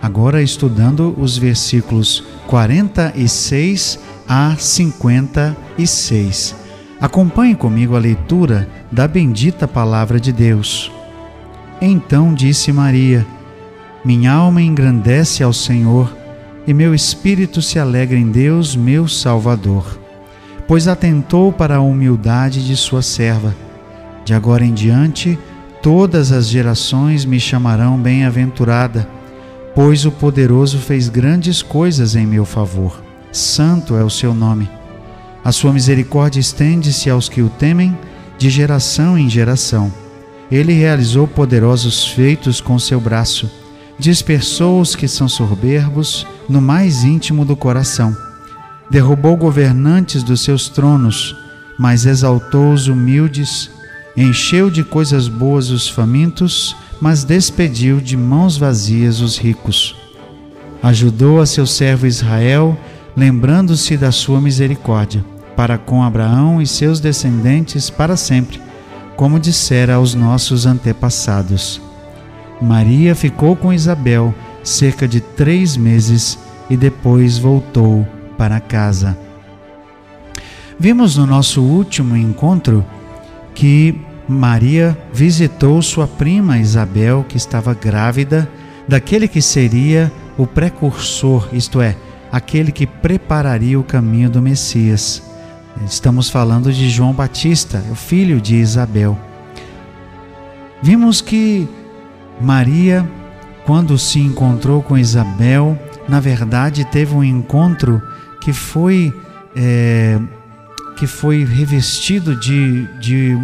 agora estudando os versículos 46 a 56. Acompanhe comigo a leitura da bendita palavra de Deus. Então disse Maria: Minha alma engrandece ao Senhor, e meu espírito se alegra em Deus, meu Salvador, pois atentou para a humildade de sua serva. De agora em diante, todas as gerações me chamarão bem-aventurada pois o poderoso fez grandes coisas em meu favor. Santo é o seu nome. A sua misericórdia estende-se aos que o temem, de geração em geração. Ele realizou poderosos feitos com seu braço, dispersou os que são soberbos no mais íntimo do coração. Derrubou governantes dos seus tronos, mas exaltou os humildes, encheu de coisas boas os famintos, mas despediu de mãos vazias os ricos. Ajudou a seu servo Israel, lembrando-se da sua misericórdia, para com Abraão e seus descendentes para sempre, como dissera aos nossos antepassados. Maria ficou com Isabel cerca de três meses e depois voltou para casa. Vimos no nosso último encontro que Maria visitou sua prima Isabel, que estava grávida, daquele que seria o precursor, isto é, aquele que prepararia o caminho do Messias. Estamos falando de João Batista, o filho de Isabel. Vimos que Maria, quando se encontrou com Isabel, na verdade teve um encontro que foi, é, que foi revestido de, de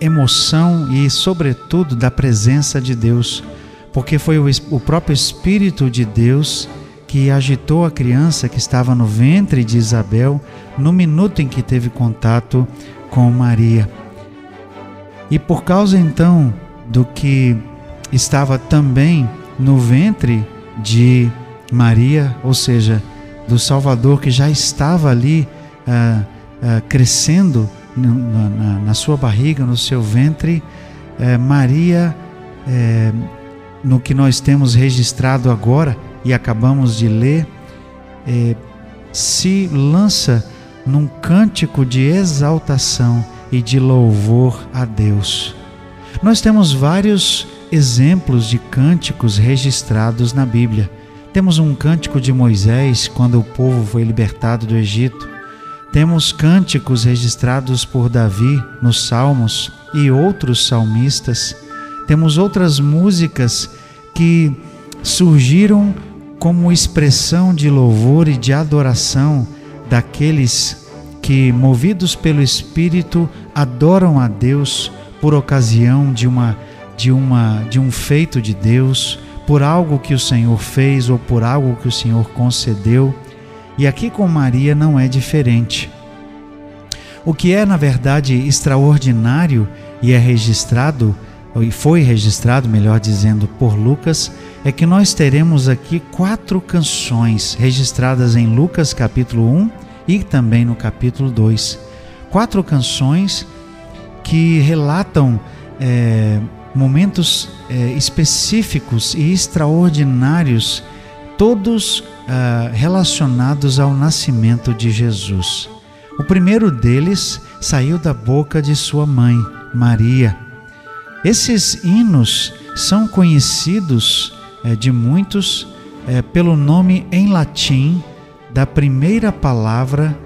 emoção e, sobretudo, da presença de Deus, porque foi o, próprio Espírito de Deus que agitou a criança que estava no ventre de Isabel no minuto em que teve contato com Maria. E por causa então do que estava também no ventre de Maria, ou seja, do Salvador que já estava ali ah, ah, crescendo na, na, sua barriga, no seu ventre, é, Maria, é, no que nós temos registrado agora e acabamos de ler, se lança num cântico de exaltação e de louvor a Deus. Nós temos vários exemplos de cânticos registrados na Bíblia. Temos um cântico de Moisés quando o povo foi libertado do Egito. Temos cânticos registrados por Davi nos Salmos e outros salmistas. Temos outras músicas que surgiram como expressão de louvor e de adoração daqueles que, movidos pelo Espírito, adoram a Deus por ocasião de uma de uma de um feito de Deus, por algo que o Senhor fez ou por algo que o Senhor concedeu. E aqui com Maria não é diferente. O que é, na verdade, extraordinário e é registrado, e foi registrado, melhor dizendo, por Lucas, é que nós teremos aqui quatro canções registradas em Lucas capítulo 1 e também no capítulo 2. Quatro canções que relatam é, momentos é, específicos e extraordinários todos uh, relacionados ao nascimento de Jesus. O primeiro deles saiu da boca de sua mãe, Maria. Esses hinos são conhecidos uh, de muitos uh, pelo nome em latim da primeira palavra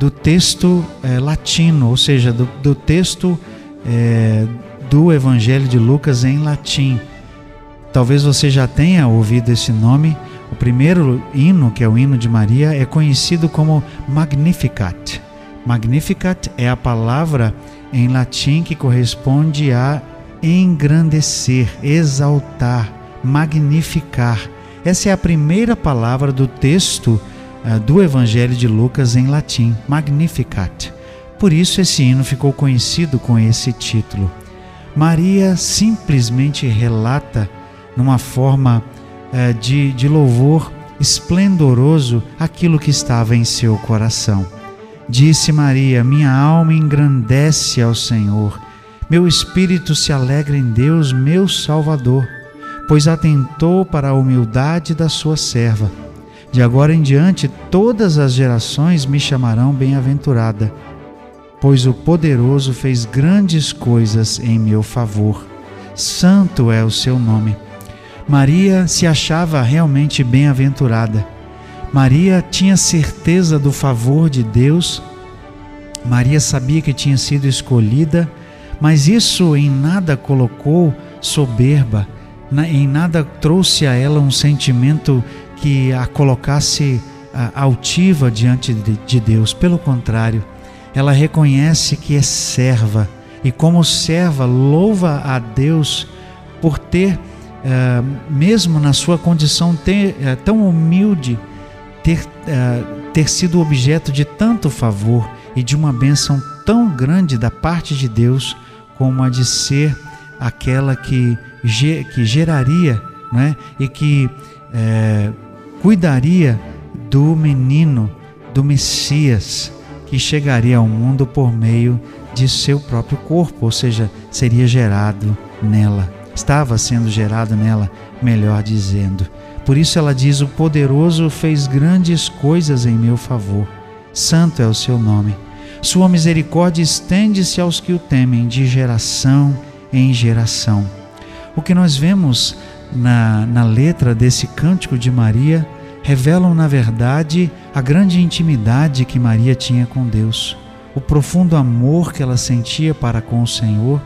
do texto latino, ou seja, do, do texto do Evangelho de Lucas em latim Talvez você já tenha ouvido esse nome. Primeiro hino, que é o hino de Maria, é conhecido como Magnificat. Magnificat é a palavra em latim que corresponde a engrandecer, exaltar, magnificar. Essa é a primeira palavra do texto uh, do Evangelho de Lucas em latim, Magnificat. Por isso esse hino ficou conhecido com esse título. Maria simplesmente relata, numa forma uh, de, de louvor esplendoroso, aquilo que estava em seu coração. Disse Maria: Minha alma engrandece ao Senhor, meu espírito se alegra em Deus, meu Salvador, pois atentou para a humildade da sua serva. De agora em diante, todas as gerações me chamarão bem-aventurada, pois o poderoso fez grandes coisas em meu favor. Santo é o seu nome. Maria se achava realmente bem-aventurada Maria tinha certeza do favor de Deus, Maria sabia que tinha sido escolhida, mas isso em nada colocou soberba, em nada trouxe a ela um sentimento que a colocasse altiva diante de Deus. Pelo contrário, ela reconhece que é serva e, como serva, louva a Deus por ter, eh, mesmo na sua condição eh, tão humilde, ter, uh, ter sido objeto de tanto favor e de uma bênção tão grande da parte de Deus como a de ser aquela que, que geraria né, e que é, cuidaria do menino, do Messias, que chegaria ao mundo por meio de seu próprio corpo, ou seja, seria gerado nela, estava sendo gerado nela, melhor dizendo. Por isso ela diz: O poderoso fez grandes coisas em meu favor. Santo é o seu nome. Sua misericórdia estende-se aos que o temem, de geração em geração. O que nós vemos na, na letra desse cântico de Maria revelam, na verdade, a grande intimidade que Maria tinha com Deus, o profundo amor que ela sentia para com o Senhor,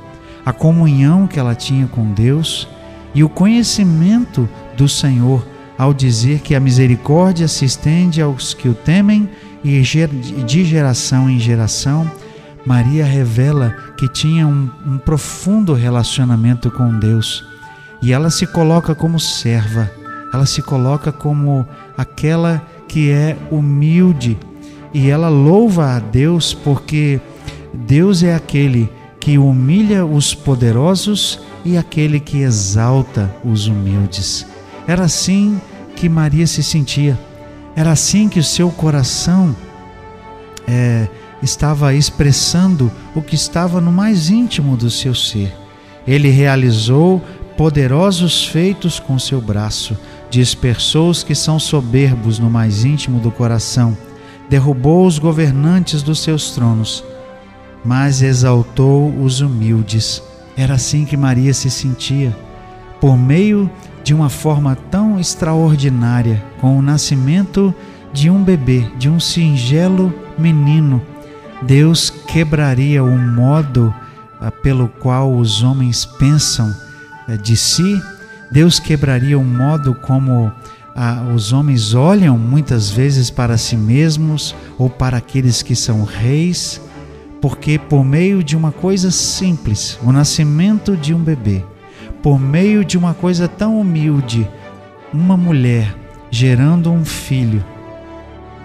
a comunhão que ela tinha com Deus e o conhecimento do Senhor ao dizer que a misericórdia se estende aos que o temem e de geração em geração, Maria revela que tinha um, um profundo relacionamento com Deus. E ela se coloca como serva, ela se coloca como aquela que é humilde. E ela louva a Deus porque Deus é aquele que humilha os poderosos e aquele que exalta os humildes. Era assim que Maria se sentia, era assim que o seu coração é, estava expressando o que estava no mais íntimo do seu ser. Ele realizou poderosos feitos com seu braço, dispersou os que são soberbos no mais íntimo do coração, derrubou os governantes dos seus tronos, mas exaltou os humildes. Era assim que Maria se sentia. Por meio de uma forma tão extraordinária, com o nascimento de um bebê, de um singelo menino, Deus quebraria o modo ah, pelo qual os homens pensam eh, de si, Deus quebraria o modo como ah, os homens olham muitas vezes para si mesmos ou para aqueles que são reis, porque por meio de uma coisa simples, o nascimento de um bebê, por meio de uma coisa tão humilde, uma mulher gerando um filho,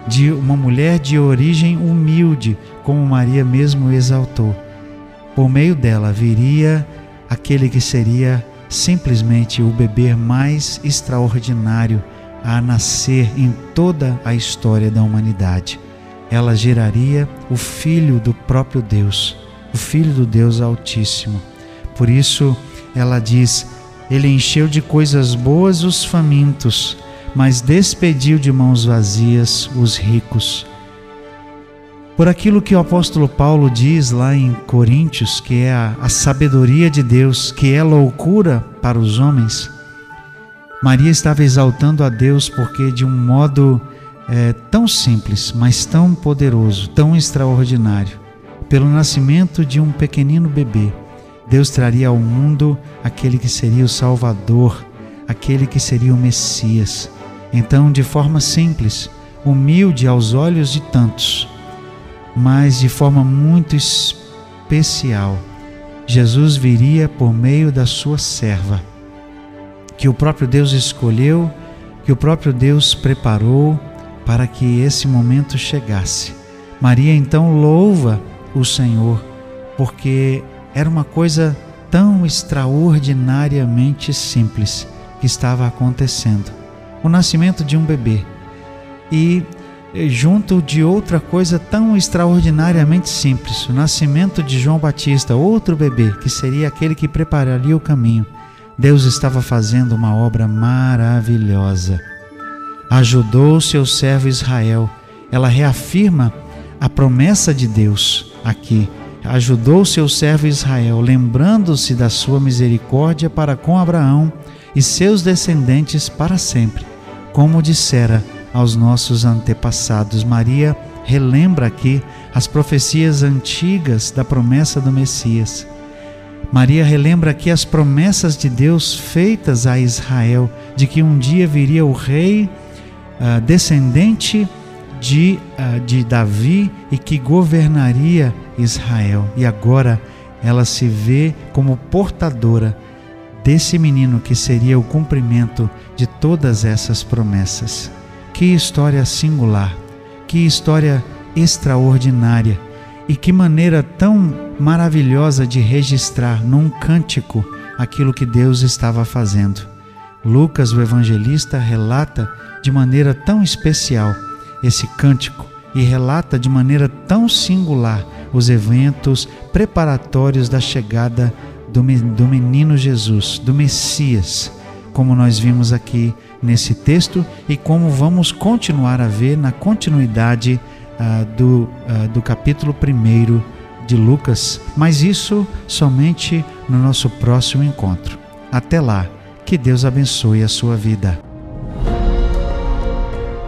de uma mulher de origem humilde, como Maria mesmo exaltou. Por meio dela viria aquele que seria simplesmente o bebê mais extraordinário a nascer em toda a história da humanidade. Ela geraria o filho do próprio Deus, o filho do Deus Altíssimo. Por isso, ela diz: Ele encheu de coisas boas os famintos, mas despediu de mãos vazias os ricos. Por aquilo que o apóstolo Paulo diz lá em Coríntios, que é a, a sabedoria de Deus, que é loucura para os homens, Maria estava exaltando a Deus porque, de um modo é, tão simples, mas tão poderoso, tão extraordinário, pelo nascimento de um pequenino bebê, Deus traria ao mundo aquele que seria o Salvador, aquele que seria o Messias. Então, de forma simples, humilde aos olhos de tantos, mas de forma muito especial, Jesus viria por meio da sua serva, que o próprio Deus escolheu, que o próprio Deus preparou para que esse momento chegasse. Maria então louva o Senhor, porque era uma coisa tão extraordinariamente simples que estava acontecendo o nascimento de um bebê. E eh, junto de outra coisa tão extraordinariamente simples, o nascimento de João Batista, outro bebê, que seria aquele que prepararia o caminho. Deus estava fazendo uma obra maravilhosa. Ajudou seu servo Israel. Ela reafirma a promessa de Deus aqui. Ajudou seu servo Israel, lembrando-se da sua misericórdia para com Abraão e seus descendentes para sempre, como dissera aos nossos antepassados. Maria relembra aqui as profecias antigas da promessa do Messias. Maria relembra aqui as promessas de Deus feitas a Israel, de que um dia viria o rei uh, descendente de, uh, de Davi e que governaria Israel. E agora ela se vê como portadora desse menino que seria o cumprimento de todas essas promessas. Que história singular, que história extraordinária e que maneira tão maravilhosa de registrar num cântico aquilo que Deus estava fazendo. Lucas, o evangelista, relata de maneira tão especial esse cântico e relata de maneira tão singular os eventos preparatórios da chegada do, menino Jesus, do Messias, como nós vimos aqui nesse texto e como vamos continuar a ver na continuidade uh, do, uh, do capítulo 1 de Lucas, mas isso somente no nosso próximo encontro. Até lá, que Deus abençoe a sua vida.